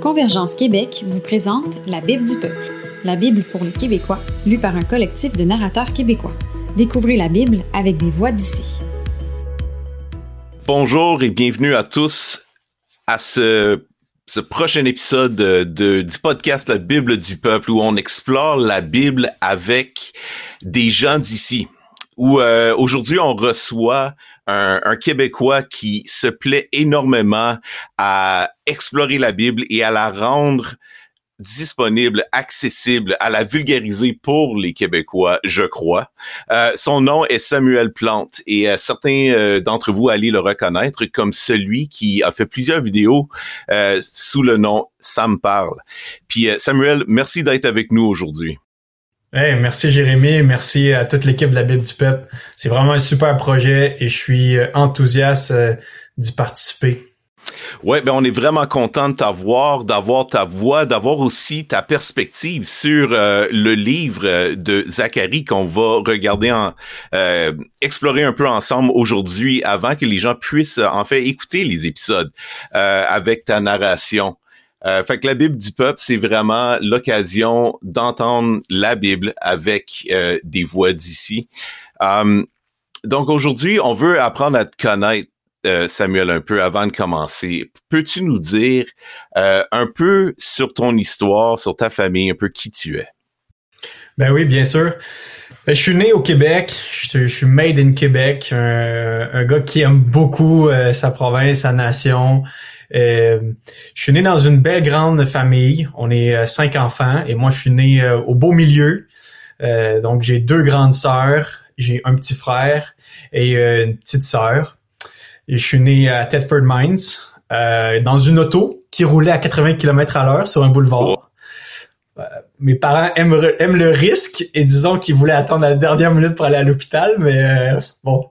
Convergence Québec vous présente La Bible du peuple, la Bible pour les Québécois, lue par un collectif de narrateurs québécois. Découvrez la Bible avec des voix d'ici. Bonjour et bienvenue à tous à ce, prochain épisode de, du podcast La Bible du peuple où on explore la Bible avec des gens d'ici. Où euh, aujourd'hui on reçoit un, Québécois qui se plaît énormément à explorer la Bible et à la rendre disponible, accessible, à la vulgariser pour les Québécois, je crois. Euh, son nom est Samuel Plante et euh, certains euh, d'entre vous allez le reconnaître comme celui qui a fait plusieurs vidéos sous le nom Sam parle. Puis Samuel, merci d'être avec nous aujourd'hui merci Jérémy, merci à toute l'équipe de la Bible du Peuple. C'est vraiment un super projet et je suis euh, enthousiaste euh, d'y participer. Ouais, ben on est vraiment content de t'avoir, d'avoir ta voix, d'avoir aussi ta perspective sur euh, le livre de Zacharie qu'on va regarder en explorer un peu ensemble aujourd'hui avant que les gens puissent en fait écouter les épisodes avec ta narration. Euh, fait que la Bible du peuple, c'est vraiment l'occasion d'entendre la Bible avec euh, des voix d'ici. Um, donc aujourd'hui, on veut apprendre à te connaître, euh, Samuel, un peu avant de commencer. Peux-tu nous dire un peu sur ton histoire, sur ta famille, un peu qui tu es? Ben oui, bien sûr. Ben, je suis né au Québec, je, suis made in Québec, un gars qui aime beaucoup sa province, sa nation. Euh, je suis né dans une belle grande famille. On est euh, cinq enfants et moi je suis né euh, au beau milieu. donc j'ai deux grandes sœurs, j'ai un petit frère et une petite sœur. Et je suis né à Thetford Mines dans une auto qui roulait à 80 km à l'heure sur un boulevard. Euh, mes parents aiment, aiment, le risque et disons qu'ils voulaient attendre la dernière minute pour aller à l'hôpital, mais euh, bon,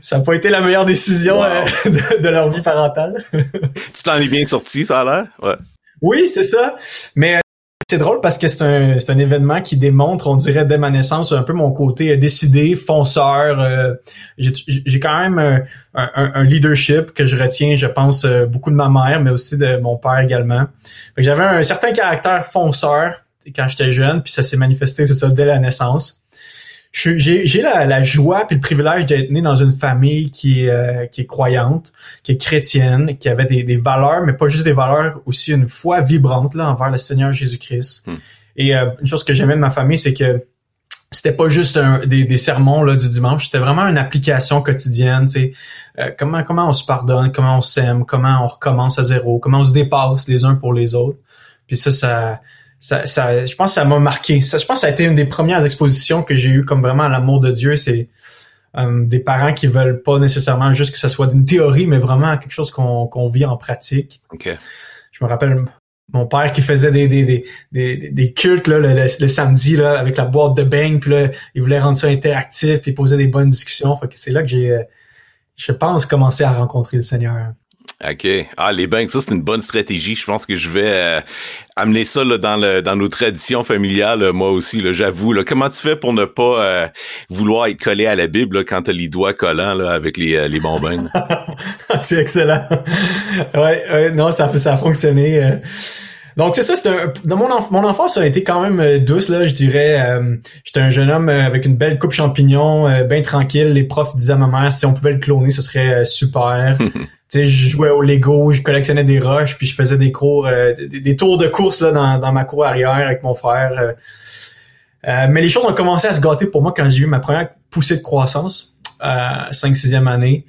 ça n'a pas été la meilleure décision euh, de, leur vie parentale. tu t'en es bien sorti, ça a l'air? Ouais. Oui, c'est ça. Mais c'est drôle parce que c'est un, un événement qui démontre, on dirait dès ma naissance, un peu mon côté décidé, fonceur. J'ai quand même un, un, un, leadership que je retiens, je pense, beaucoup de ma mère, mais aussi de mon père également. J'avais un certain caractère fonceur quand j'étais jeune, puis ça s'est manifesté, c'est ça, dès la naissance. J'ai la, la, joie puis le privilège d'être né dans une famille qui est, euh, qui est croyante, qui est chrétienne, qui avait des, des, valeurs, mais pas juste des valeurs, aussi une foi vibrante là envers le Seigneur Jésus-Christ. Hmm. Et euh, une chose que j'aimais de ma famille, c'est que c'était pas juste un, des, des, sermons là du dimanche, c'était vraiment une application quotidienne. Tu sais, euh, comment comment on se pardonne, comment on s'aime, comment on recommence à zéro, comment on se dépasse les uns pour les autres. Puis ça, ça ça, ça, je pense que ça m'a marqué. Ça, je pense que ça a été une des premières expositions que j'ai eues comme vraiment l'amour de Dieu. C'est euh, des parents qui veulent pas nécessairement juste que ça soit d'une théorie, mais vraiment quelque chose qu'on qu'on vit en pratique. Okay. Je me rappelle mon père qui faisait des des, des, des, des cultes là, le, samedi là, avec la boîte de bang, puis là, il voulait rendre ça interactif, puis poser des bonnes discussions. Fait que c'est là que j'ai, euh, je pense, commencé à rencontrer le Seigneur. OK. Ah, les banques, ça, c'est une bonne stratégie. Je pense que je vais euh, amener ça là, dans, le, dans nos traditions familiales, moi aussi, j'avoue. Comment tu fais pour ne pas euh, vouloir être collé à la Bible là, quand tu as les doigts collants là, avec les, euh, les bonbons? c'est excellent. ouais, ouais, non, ça, ça a fonctionné. Donc c'est ça, c'est un, dans mon, mon enfance ça a été quand même douce là, je dirais. J'étais un jeune homme avec une belle coupe champignon, bien tranquille. Les profs disaient à ma mère si on pouvait le cloner, ce serait super. sais, je jouais au Lego, je collectionnais des roches, puis je faisais des cours, euh, des, tours de course là dans, dans ma cour arrière avec mon frère. Euh. Euh, mais les choses ont commencé à se gâter pour moi quand j'ai eu ma première poussée de croissance, euh, 5-6e année.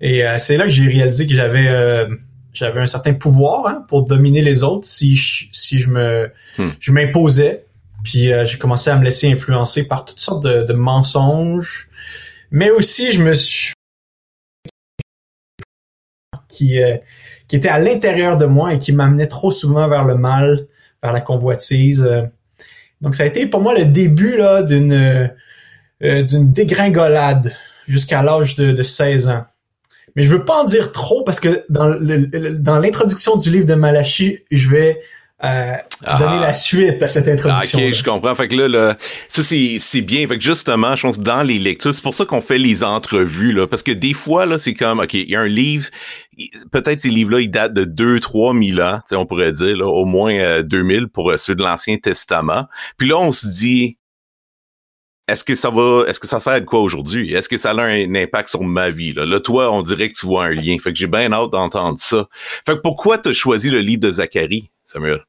Et c'est là que j'ai réalisé que j'avais j'avais un certain pouvoir hein, pour dominer les autres si je, si je me hmm. je m'imposais. Puis j'ai commencé à me laisser influencer par toutes sortes de, de mensonges. Mais aussi, je me suis qui, euh, qui était à l'intérieur de moi et qui m'amenait trop souvent vers le mal, vers la convoitise. Euh. Donc ça a été pour moi le début là d'une euh, d'une dégringolade jusqu'à l'âge de, de 16 ans. Mais je veux pas en dire trop parce que dans l'introduction du livre de Malachi, je vais euh, donner la suite à cette introduction. Ok, je comprends. Fait que là, là ça c'est bien. Fait que justement, je pense dans les lectures, c'est pour ça qu'on fait les entrevues là, parce que des fois là, c'est comme ok, il y a un livre, peut-être ces livres-là, ils datent de 2 trois mille ans, on pourrait dire là, au moins euh, 2000 pour euh, ceux de l'Ancien Testament. Puis là, on se dit est-ce que ça va, est-ce que ça sert à quoi aujourd'hui? Est-ce que ça a un impact sur ma vie? Là? là, toi, on dirait que tu vois un lien. Fait que j'ai bien hâte d'entendre ça. Fait que pourquoi tu as choisi le livre de Zacharie, Samuel?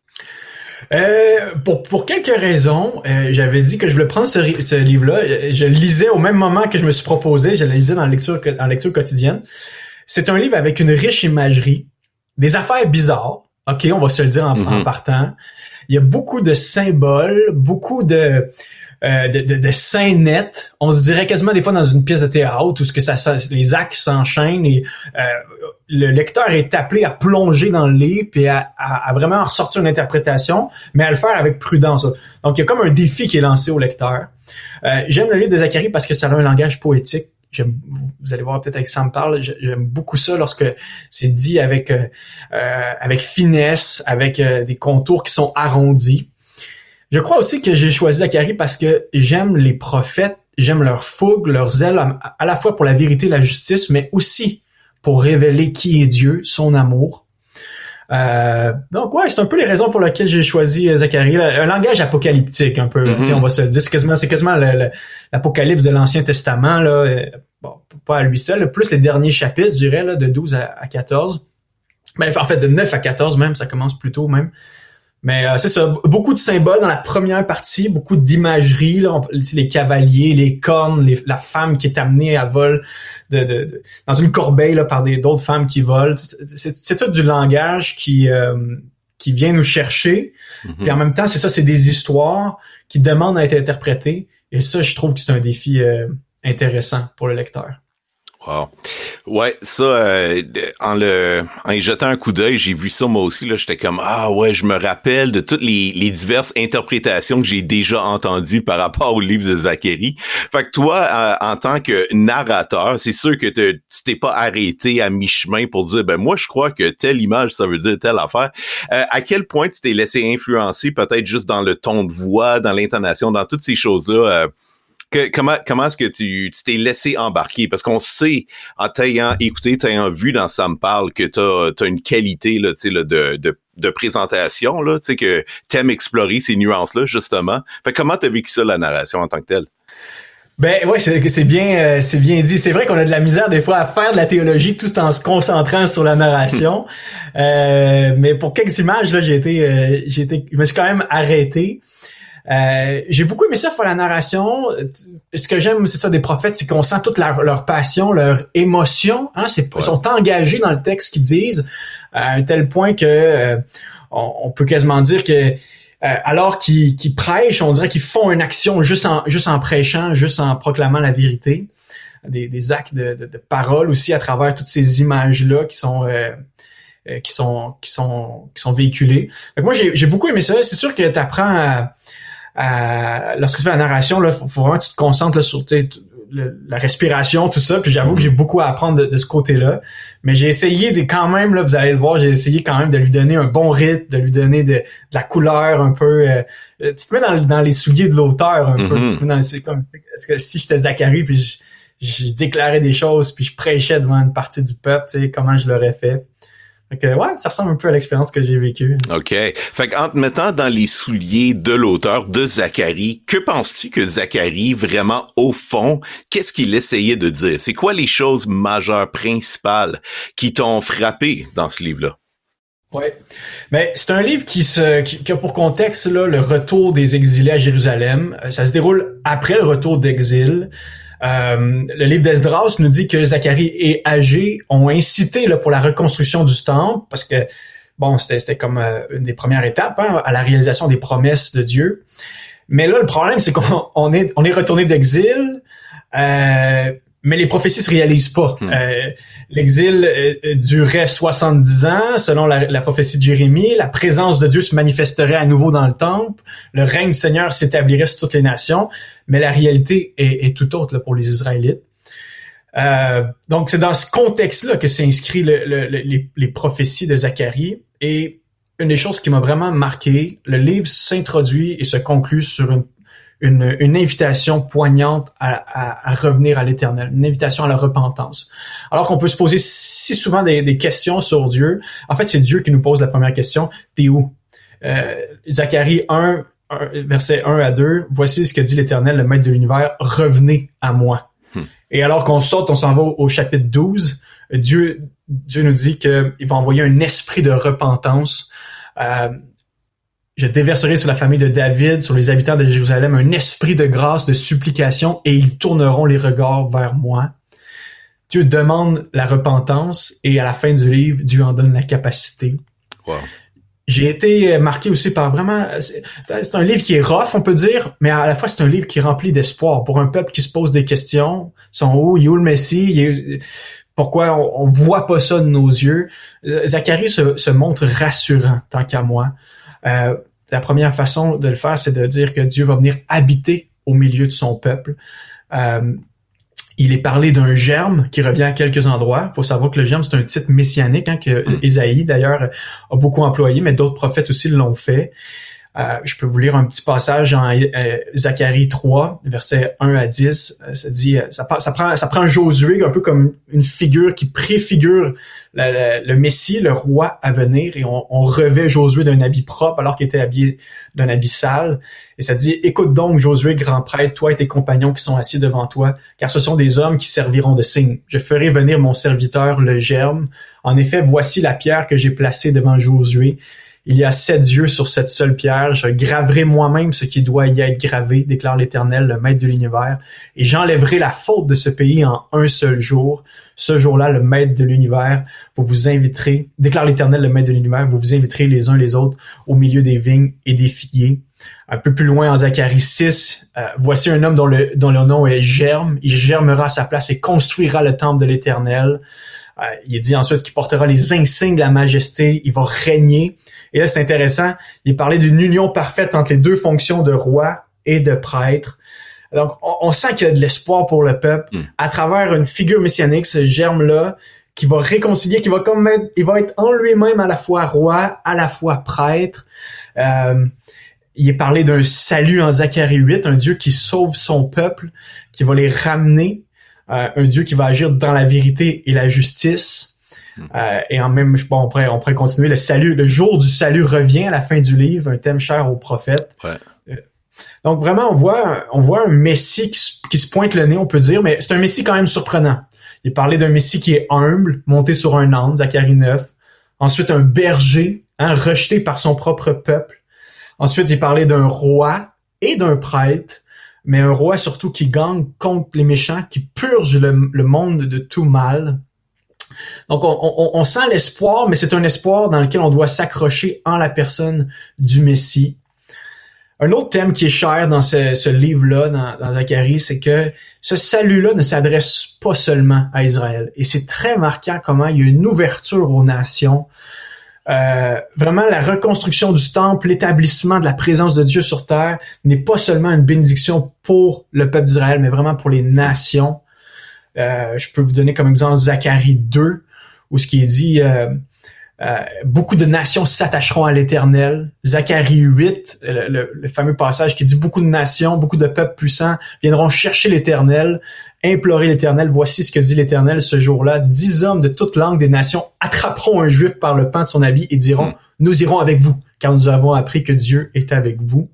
Euh, pour, pour quelques raisons, euh, j'avais dit que je voulais prendre ce, ce livre-là. Je le lisais au même moment que je me suis proposé. Je le lisais dans la lecture, en lecture quotidienne. C'est un livre avec une riche imagerie, des affaires bizarres. OK, on va se le dire en, en partant. Il y a beaucoup de symboles, beaucoup de euh, de, de, de. On se dirait quasiment des fois dans une pièce de théâtre où ce que ça, les actes s'enchaînent et euh, le lecteur est appelé à plonger dans le livre et à, à, vraiment ressortir une interprétation, mais à le faire avec prudence. Donc il y a comme un défi qui est lancé au lecteur. Euh, j'aime le livre de Zacharie parce que ça a un langage poétique. Vous allez voir peut-être avec Sam parle, j'aime beaucoup ça lorsque c'est dit avec euh, avec finesse, avec des contours qui sont arrondis. Je crois aussi que j'ai choisi Zacharie parce que j'aime les prophètes, j'aime leur fougue, leur zèle, à la fois pour la vérité et la justice, mais aussi pour révéler qui est Dieu, son amour. Euh, donc ouais, c'est un peu les raisons pour lesquelles j'ai choisi euh, Zacharie. Un langage apocalyptique un peu. Mm-hmm. On va se dire, c'est quasiment, c'est quasiment l'apocalypse de l'Ancien Testament là. Euh, bon, pas à lui seul, plus les derniers chapitres, je dirais là, de 12 à, à 14. Mais en fait, de 9 à 14 même, ça commence plus tôt même. Mais euh, c'est ça, beaucoup de symboles dans la première partie, beaucoup d'imagerie, là, les cavaliers, les cornes, la femme qui est amenée à vol de, de, dans une corbeille là, par des d'autres femmes qui volent. C'est tout du langage qui euh, qui vient nous chercher. Mm-hmm. Puis en même temps, c'est ça, c'est des histoires qui demandent à être interprétées. Et ça, je trouve que c'est un défi euh, intéressant pour le lecteur. Wow. Ouais, ça, euh, en le, en y jetant un coup d'œil, j'ai vu ça moi aussi. Là, j'étais comme ah ouais, je me rappelle de toutes les, les diverses interprétations que j'ai déjà entendues par rapport au livre de Zacharie. Fait que toi, euh, en tant que narrateur, c'est sûr que tu t'es pas arrêté à mi-chemin pour dire ben moi je crois que telle image ça veut dire telle affaire. Euh, à quel point tu t'es laissé influencer peut-être juste dans le ton de voix, dans l'intonation, dans toutes ces choses comment comment est-ce que tu t'es laissé embarquer? Parce qu'on sait en t'ayant écouté, t'ayant vu dans ça me parle que tu as, une qualité là, là, de, de, de présentation là, que t'aimes explorer ces nuances là justement. Fait comment t'as vécu ça la narration en tant que telle? Ben ouais, c'est bien, euh, c'est bien dit. C'est vrai qu'on a de la misère des fois à faire de la théologie tout en se concentrant sur la narration. euh, mais pour quelques images là, j'ai été, euh, j'ai été, je me suis quand même arrêté. Euh, j'ai beaucoup aimé ça pour la narration. Ce que j'aime, c'est ça des prophètes, c'est qu'on sent toute leur, passion, leur émotion. Hein, c'est, Ils sont engagés dans le texte qu'ils disent à un tel point que euh, on, peut quasiment dire que euh, alors qu'ils, prêchent, on dirait qu'ils font une action juste en, juste en prêchant, juste en proclamant la vérité. Des, des actes de, de, parole aussi à travers toutes ces images-là qui sont qui sont qui sont qui sont véhiculées. moi j'ai, j'ai beaucoup aimé ça. C'est sûr que tu apprends à, lorsque tu fais la narration, là, faut, vraiment que tu te concentres là, sur la respiration, tout ça. Puis j'avoue que j'ai beaucoup à apprendre de, ce côté-là. Mais j'ai essayé de quand même, là, vous allez le voir, j'ai essayé quand même de lui donner un bon rythme, de lui donner de, la couleur un peu. Euh, tu te mets dans, dans les souliers de l'auteur un peu. Tu te mets dans comme est-ce que si j'étais Zacharie puis je, je, déclarais des choses puis je prêchais devant une partie du peuple, tu sais, comment je l'aurais fait. Fait que, ouais, ça ressemble un peu à l'expérience que j'ai vécue. OK. Fait qu'en te mettant dans les souliers de l'auteur, de Zachary, que penses-tu que Zachary, vraiment, au fond, qu'est-ce qu'il essayait de dire? C'est quoi les choses majeures, principales, qui t'ont frappé dans ce livre-là? Ouais. Mais c'est un livre qui se qui, a pour contexte là le retour des exilés à Jérusalem. Euh, ça se déroule après le retour d'exil. Euh, le livre d'Esdras nous dit que Zacharie et Agé ont incité là, pour la reconstruction du temple parce que bon, c'était comme euh, une des premières étapes hein, à la réalisation des promesses de Dieu. Mais là, le problème, c'est qu'on est, on est retourné d'exil. Euh, mais les prophéties se réalisent pas. Hmm. Euh, l'exil euh, durait 70 ans, selon la, prophétie de Jérémie. La présence de Dieu se manifesterait à nouveau dans le temple. Le règne du Seigneur s'établirait sur toutes les nations. Mais la réalité est, tout autre là, pour les Israélites. Euh, donc, c'est dans ce contexte-là que s'inscrit le, les, les, prophéties de Zacharie. Et une des choses qui m'a vraiment marqué, le livre s'introduit et se conclut sur une, une, une invitation poignante à, à, à revenir à l'éternel, une invitation à la repentance. Alors qu'on peut se poser si souvent des, des questions sur Dieu, en fait, c'est Dieu qui nous pose la première question, t'es où? Euh, Zacharie 1, verset 1 à 2, voici ce que dit l'Éternel, le Maître de l'univers, revenez à moi. Hmm. Et alors qu'on saute, on s'en va au, au chapitre 12, Dieu, Dieu nous dit qu'il va envoyer un esprit de repentance euh, je déverserai sur la famille de David, sur les habitants de Jérusalem, un esprit de grâce, de supplication, et ils tourneront les regards vers moi. Dieu demande la repentance, et à la fin du livre, Dieu en donne la capacité. J'ai été marqué aussi par vraiment, c'est un livre qui est rough, on peut dire, mais à la fois c'est un livre qui est rempli d'espoir pour un peuple qui se pose des questions. Sont où, il est où le Messie? pourquoi on, on, voit pas ça de nos yeux? Euh, Zacharie se, se montre rassurant tant qu'à moi. Euh, la première façon de le faire, c'est de dire que Dieu va venir habiter au milieu de son peuple. Euh, il est parlé d'un germe qui revient à quelques endroits. Il faut savoir que le germe, c'est un titre messianique hein, que Isaïe, mm. d'ailleurs, a beaucoup employé, mais d'autres prophètes aussi l'ont fait. Euh, je peux vous lire un petit passage en euh, Zacharie 3, versets 1 à 10. Euh, ça dit, ça, ça, prend, ça prend Josué un peu comme une figure qui préfigure le, le Messie, le roi à venir, et on, on revêt Josué d'un habit propre alors qu'il était habillé d'un habit sale. Et ça dit, écoute donc Josué, grand prêtre, toi et tes compagnons qui sont assis devant toi, car ce sont des hommes qui serviront de signe. Je ferai venir mon serviteur, le germe. En effet, voici la pierre que j'ai placée devant Josué il y a sept yeux sur cette seule pierre. Je graverai moi-même ce qui doit y être gravé, déclare l'Éternel, le Maître de l'univers, et j'enlèverai la faute de ce pays en un seul jour. Ce jour-là, le Maître de l'univers, vous vous inviterez, déclare l'Éternel, le Maître de l'univers, vous vous inviterez les uns les autres au milieu des vignes et des figuiers. Un peu plus loin en Zacharie 6, euh, voici un homme dont le, dont le nom est Germe. Il germera à sa place et construira le temple de l'Éternel. Euh, il est dit ensuite qu'il portera les insignes de la majesté. Il va régner. Et là, c'est intéressant. Il parlait d'une union parfaite entre les deux fonctions de roi et de prêtre. Donc, on, sent qu'il y a de l'espoir pour le peuple hmm. à travers une figure messianique, ce germe-là, qui va réconcilier, qui va comme être, il va être en lui-même à la fois roi, à la fois prêtre. Euh, il est parlé d'un salut en Zacharie 8, un Dieu qui sauve son peuple, qui va les ramener, euh, un Dieu qui va agir dans la vérité et la justice. Euh, et en même, bon, on pourrait, on pourrait continuer. Le salut, le jour du salut revient à la fin du livre, un thème cher aux prophètes. Ouais. Euh, donc vraiment, on voit, on voit un Messie qui, se pointe le nez, on peut dire, mais c'est un Messie quand même surprenant. Il parlait d'un Messie qui est humble, monté sur un âne, Zacharie 9. Ensuite, un berger, hein, rejeté par son propre peuple. Ensuite, il parlait d'un roi et d'un prêtre, mais un roi surtout qui gagne contre les méchants, qui purge le monde de tout mal. Donc, on, sent l'espoir, mais c'est un espoir dans lequel on doit s'accrocher en la personne du Messie. Un autre thème qui est cher dans ce, livre-là, dans, Zacharie, c'est que ce salut-là ne s'adresse pas seulement à Israël. Et c'est très marquant comment il y a une ouverture aux nations. Euh, vraiment, la reconstruction du temple, l'établissement de la présence de Dieu sur terre n'est pas seulement une bénédiction pour le peuple d'Israël, mais vraiment pour les nations. Euh, je peux vous donner comme exemple Zacharie 2, où ce qui est dit, euh, euh, beaucoup de nations s'attacheront à l'Éternel. Zacharie 8, le, fameux passage qui dit beaucoup de nations, beaucoup de peuples puissants viendront chercher l'Éternel, implorer l'Éternel. Voici ce que dit l'Éternel ce jour-là. Dix hommes de toute langue des nations attraperont un juif par le pan de son habit et diront, hmm. nous irons avec vous, car nous avons appris que Dieu est avec vous.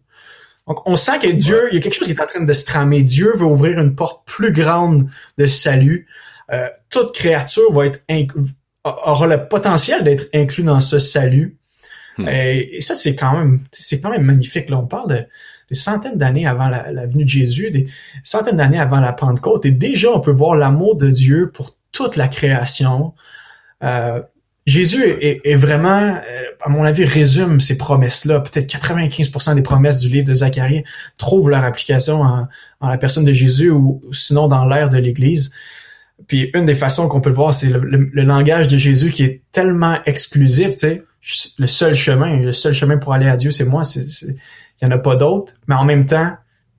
Donc, on sent que Dieu, il y a quelque chose qui est en train de se tramer. Dieu veut ouvrir une porte plus grande de salut. Euh, toute créature va être aura le potentiel d'être inclus dans ce salut. Hmm. Et, ça, c'est quand même, c'est quand même magnifique. Là, on parle de des centaines d'années avant la, venue de Jésus, des centaines d'années avant la Pentecôte, et déjà on peut voir l'amour de Dieu pour toute la création. Euh, Jésus est, vraiment, euh, à mon avis, résume ces promesses-là. Peut-être 95% des promesses du livre de Zacharie trouvent leur application en, la personne de Jésus ou, sinon dans l'ère de l'Église. Puis une des façons qu'on peut le voir, c'est le, langage de Jésus qui est tellement exclusif, tu sais. Le seul chemin, le seul chemin pour aller à Dieu, c'est moi. Il y en a pas d'autres, mais en même temps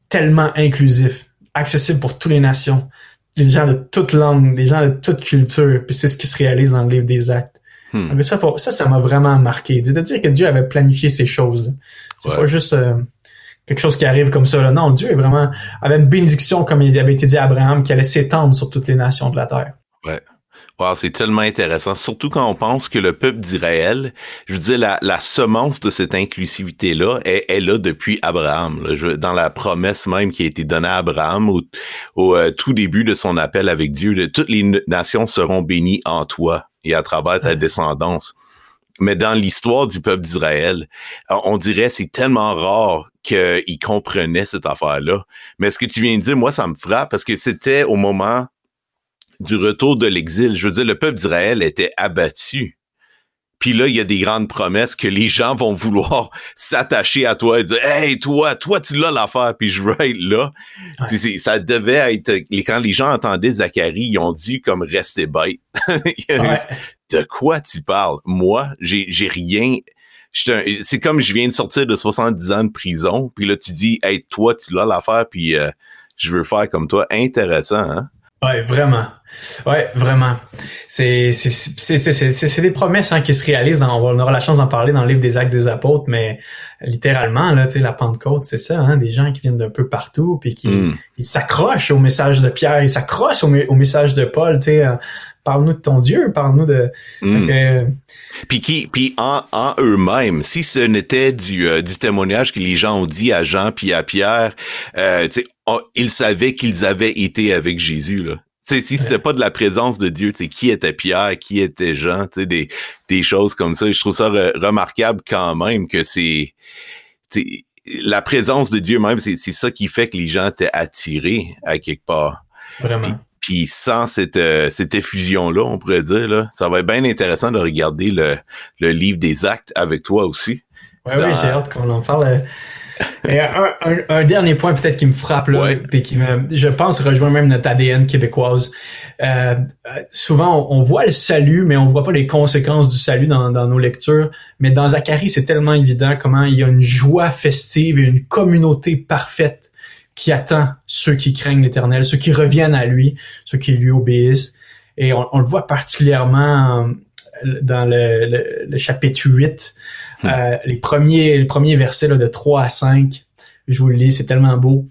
tellement inclusif, accessible pour toutes les nations, des gens de toute langue, des gens de toute culture. Puis c'est ce qui se réalise dans le livre des Actes. Hmm. Ça, ça, ça m'a vraiment marqué. De dire que Dieu avait planifié ces choses. C'est pas juste euh, quelque chose qui arrive comme ça. Là. Non, Dieu est vraiment avait une bénédiction, comme il avait été dit à Abraham, qui allait s'étendre sur toutes les nations de la terre. Ouais. Wow, c'est tellement intéressant, surtout quand on pense que le peuple d'Israël, je veux dire, la, la semence de cette inclusivité-là est, est, là depuis Abraham. Là. dans la promesse même qui a été donnée à Abraham au, au euh, tout début de son appel avec Dieu, de, toutes les nations seront bénies en toi et à travers ta descendance. Mais dans l'histoire du peuple d'Israël, on dirait c'est tellement rare qu'ils comprenaient cette affaire-là. Mais ce que tu viens de dire, moi, ça me frappe parce que c'était au moment du retour de l'exil. Je veux dire, le peuple d'Israël était abattu. Puis là, il y a des grandes promesses que les gens vont vouloir s'attacher à toi et dire Hey, toi, toi, tu l'as l'affaire, puis je veux être là. Ça devait être. Quand les gens entendaient Zacharie, ils ont dit comme rester bête. De quoi tu parles? Moi, j'ai, j'ai rien. C'est comme je viens de sortir de 70 ans de prison, puis là, tu dis Hey, toi, tu l'as l'affaire, puis euh, je veux faire comme toi. Intéressant, hein? Ouais, vraiment. Ouais, vraiment. C'est c'est c'est des promesses hein, qui se réalisent. Dans, on aura la chance d'en parler dans le livre des Actes des Apôtres, mais littéralement là, tu sais, la Pentecôte, c'est ça, hein, des gens qui viennent d'un peu partout, puis qui hmm. ils s'accrochent au message de Pierre, ils s'accrochent au, au, message de Paul, tu sais. Euh, parle-nous de ton Dieu, parle-nous de. Hmm. Puis qui, puis en, en eux-mêmes, si ce n'était du, euh, du témoignage que les gens ont dit à Jean puis à Pierre, euh, tu sais, ils savaient qu'ils avaient été avec Jésus là. Si c'était pas de la présence de Dieu, qui était Pierre, qui était Jean, tu sais, des, des choses comme ça. je trouve ça remarquable quand même que c'est, la présence de Dieu même, c'est ça qui fait que les gens étaient attirés à quelque part. Vraiment. Puis, sans cette, euh, cette effusion-là, on pourrait dire, là, ça va être bien intéressant de regarder le, le livre des actes avec toi aussi. Oui, oui, j'ai hâte qu'on en parle. Et un, un, un, dernier point peut-être qui me frappe là, puis qui me, je pense rejoint même notre ADN québécoise. Euh, souvent, on, voit le salut, mais on voit pas les conséquences du salut dans, dans nos lectures. Mais dans Zacharie, c'est tellement évident comment il y a une joie festive et une communauté parfaite qui attend ceux qui craignent l'Éternel, ceux qui reviennent à lui, ceux qui lui obéissent. Et on, on le voit particulièrement euh, dans le, le, le chapitre 8 Hmm. Euh, les premiers, les premiers versets là, de 3 à 5, je vous le lis, c'est tellement beau.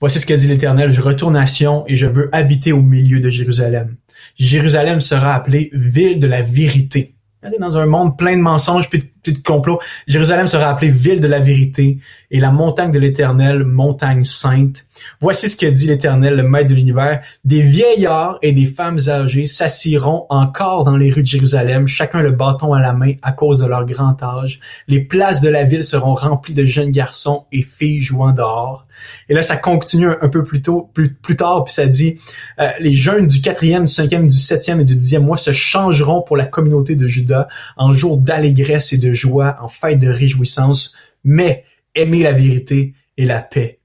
Voici ce que dit l'Éternel, je retourne à Sion et je veux habiter au milieu de Jérusalem. Jérusalem sera appelée ville de la vérité. Dans un monde plein de mensonges puis de complots, Jérusalem sera appelée ville de la vérité et la montagne de l'Éternel, montagne sainte. Voici ce que dit l'Éternel, le Maître de l'univers. Des vieillards et des femmes âgées s'assiront encore dans les rues de Jérusalem, chacun le bâton à la main à cause de leur grand âge. Les places de la ville seront remplies de jeunes garçons et filles jouant dehors. Et là, ça continue un, peu plus tôt, plus, plus tard, puis ça dit, euh, les jeunes du quatrième, du cinquième, du septième et du dixième mois se changeront pour la communauté de Judas en jour d'allégresse et de joie, en fête de réjouissance. Mais aimer la vérité et la paix.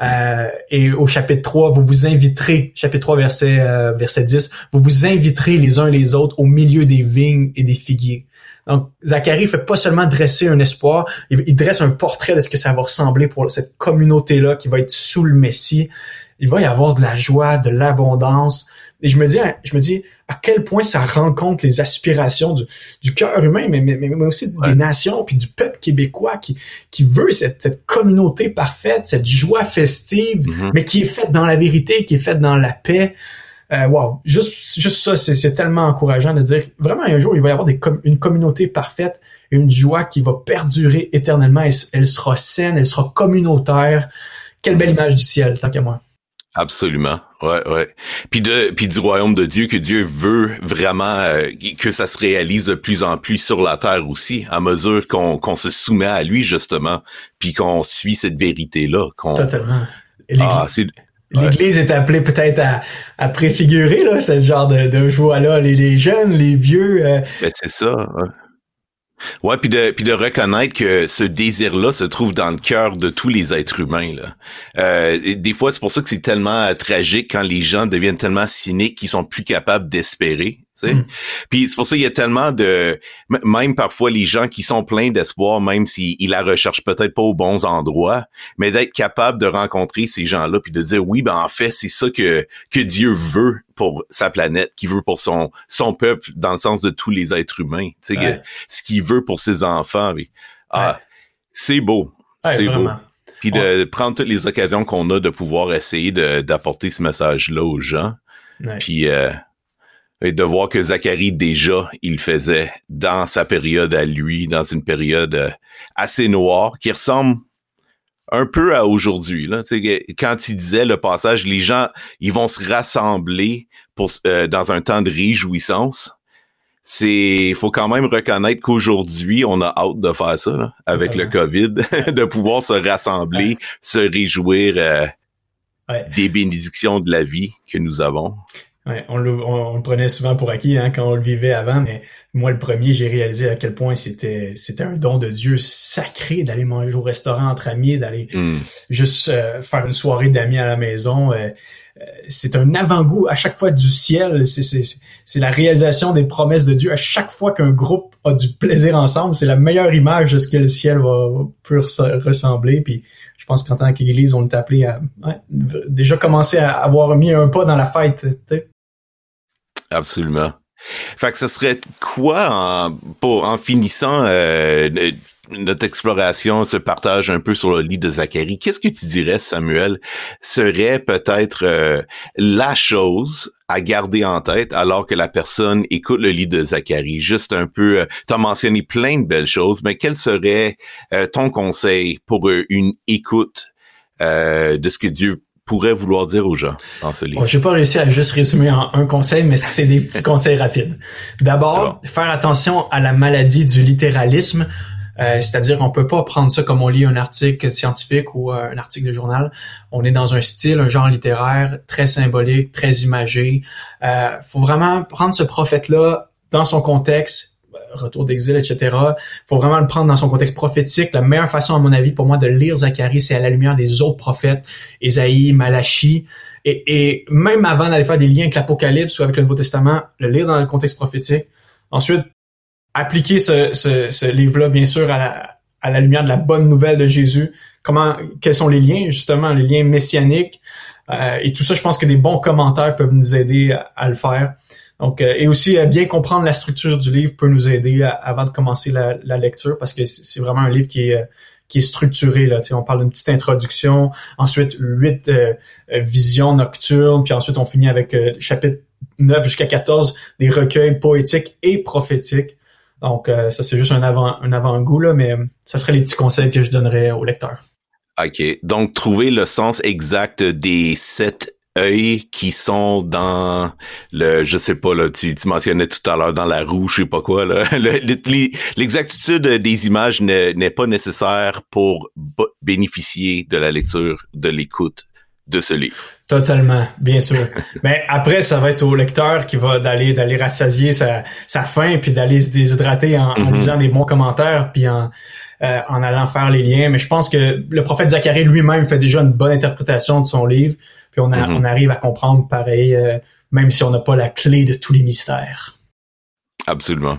Euh, et au chapitre 3, vous vous inviterez, chapitre 3, verset, euh, verset 10, vous vous inviterez les uns les autres au milieu des vignes et des figuiers. Donc, Zacharie fait pas seulement dresser un espoir, il, il, dresse un portrait de ce que ça va ressembler pour cette communauté-là qui va être sous le Messie. Il va y avoir de la joie, de l'abondance. Et je me dis, je me dis, à quel point ça rencontre les aspirations du, du cœur humain, mais, mais, mais aussi des nations, puis du peuple québécois qui, qui veut cette, cette communauté parfaite, cette joie festive, mm-hmm. mais qui est faite dans la vérité, qui est faite dans la paix. Euh, wow, juste, juste ça, c'est tellement encourageant de dire, vraiment, un jour, il va y avoir des une communauté parfaite, une joie qui va perdurer éternellement, elle, elle sera saine, elle sera communautaire. Quelle belle image du ciel, tant qu'à moi. Absolument, ouais, ouais. Puis de, puis du royaume de Dieu que Dieu veut vraiment euh, que ça se réalise de plus en plus sur la terre aussi, à mesure qu'on qu'on se soumet à lui justement, puis qu'on suit cette vérité là. Totalement. Ah, L'Église est appelée peut-être à, à préfigurer là, ce genre de, de joie-là, les, les jeunes, les vieux. Euh... Ben, c'est ça. Ouais. Ouais, puis de puis de reconnaître que ce désir-là se trouve dans le cœur de tous les êtres humains. Là. Euh, des fois, c'est pour ça que c'est tellement euh, tragique quand les gens deviennent tellement cyniques qu'ils sont plus capables d'espérer. Mm. Puis c'est pour ça qu'il y a tellement de même parfois les gens qui sont pleins d'espoir, même s'ils la recherchent peut-être pas aux bons endroits, mais d'être capable de rencontrer ces gens-là puis de dire oui, ben en fait, c'est ça que que Dieu veut pour sa planète, qu'il veut pour son son peuple dans le sens de tous les êtres humains, tu sais ce qu'il veut pour ses enfants. ah, c'est beau. c'est beau. Puis de prendre toutes les occasions qu'on a de pouvoir essayer d'apporter ce message-là aux gens. Puis euh, et de voir que Zacharie déjà il faisait dans sa période à lui, dans une période euh, assez noire, qui ressemble un peu à aujourd'hui. Là. Quand il disait le passage, les gens ils vont se rassembler pour euh, dans un temps de réjouissance. C'est, faut quand même reconnaître qu'aujourd'hui, on a hâte de faire ça avec le COVID, de pouvoir se rassembler, se réjouir euh, des bénédictions de la vie que nous avons. Ouais, on, le, on, le prenait souvent pour acquis hein, quand on le vivait avant, mais moi le premier, j'ai réalisé à quel point c'était c'était un don de Dieu sacré d'aller manger au restaurant entre amis, d'aller hmm. juste euh, faire une soirée d'amis à la maison. Euh, euh, c'est un avant-goût à chaque fois du ciel. C'est la réalisation des promesses de Dieu. À chaque fois qu'un groupe a du plaisir ensemble, c'est la meilleure image de ce que le ciel va, peut ressembler. Puis je pense qu'en tant qu'Église, on est appelé à déjà commencer à avoir mis un pas dans la fête. Absolument. Fait que ce serait quoi en, finissant euh, notre exploration, ce partage un peu sur le lit de Zacharie, qu'est-ce que tu dirais, Samuel, serait peut-être euh, la chose à garder en tête alors que la personne écoute le lit de Zacharie? Juste un peu, euh, tu as mentionné plein de belles choses, mais quel serait ton conseil pour une écoute de ce que Dieu pourrait vouloir dire aux gens dans ce livre? Bon, j'ai pas réussi à juste résumer en un conseil, mais c'est des petits conseils rapides. D'abord, faire attention à la maladie du littéralisme. Euh, c'est-à-dire qu'on peut pas prendre ça comme on lit un article scientifique ou euh, un article de journal. On est dans un style, un genre littéraire très symbolique, très imagé. Euh, faut vraiment prendre ce prophète-là dans son contexte, retour d'exil, etc. faut vraiment le prendre dans son contexte prophétique. La meilleure façon, à mon avis, pour moi, de lire Zacharie, c'est à la lumière des autres prophètes, Ésaïe, Malachi. Et, même avant d'aller faire des liens avec l'Apocalypse ou avec le Nouveau Testament, le lire dans le contexte prophétique. Ensuite, appliquer ce, livre-là, bien sûr, à la, à la lumière de la bonne nouvelle de Jésus. Comment, quels sont les liens, justement, les liens messianiques? Euh, et tout ça, je pense que des bons commentaires peuvent nous aider à le faire. Donc, euh, et aussi euh, bien comprendre la structure du livre peut nous aider avant de commencer la, lecture parce que c'est vraiment un livre qui est euh, qui est structuré là. on parle d'une petite introduction, ensuite huit visions nocturnes, puis ensuite on finit avec chapitre 9 jusqu'à 14 des recueils poétiques et prophétiques. Donc ça c'est juste un avant un avant-goût là, mais ça serait les petits conseils que je donnerais aux lecteurs. OK. Donc, trouver le sens exact des sept œils qui sont dans le, je sais pas, là, tu, tu mentionnais tout à l'heure dans la roue, je sais pas quoi, là. L'exactitude des images n'est pas nécessaire pour bénéficier de la lecture, de l'écoute de ce livre. Totalement, bien sûr. Mais après, ça va être au lecteur qui va d'aller d'aller rassasier sa, sa faim puis d'aller se déshydrater en, en, lisant mm-hmm. des bons commentaires puis en euh, en allant faire les liens. Mais je pense que le prophète Zacharie lui-même fait déjà une bonne interprétation de son livre. Puis on, mm-hmm. on arrive à comprendre pareil, euh, même si on n'a pas la clé de tous les mystères. Absolument.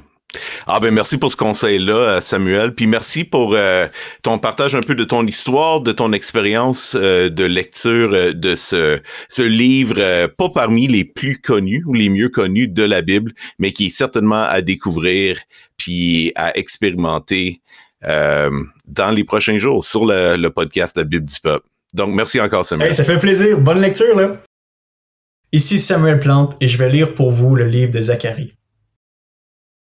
Ah ben merci pour ce conseil-là, euh, Samuel. Puis merci pour euh, ton partage un peu de ton histoire, de ton expérience de lecture de ce, ce livre, pas parmi les plus connus ou les mieux connus de la Bible, mais qui est certainement à découvrir puis à expérimenter dans les prochains jours sur le, le podcast de Bible du Peuple. Donc, merci encore, Samuel. ça fait plaisir. Bonne lecture, là. Ici Samuel Plante et je vais lire pour vous le livre de Zacharie.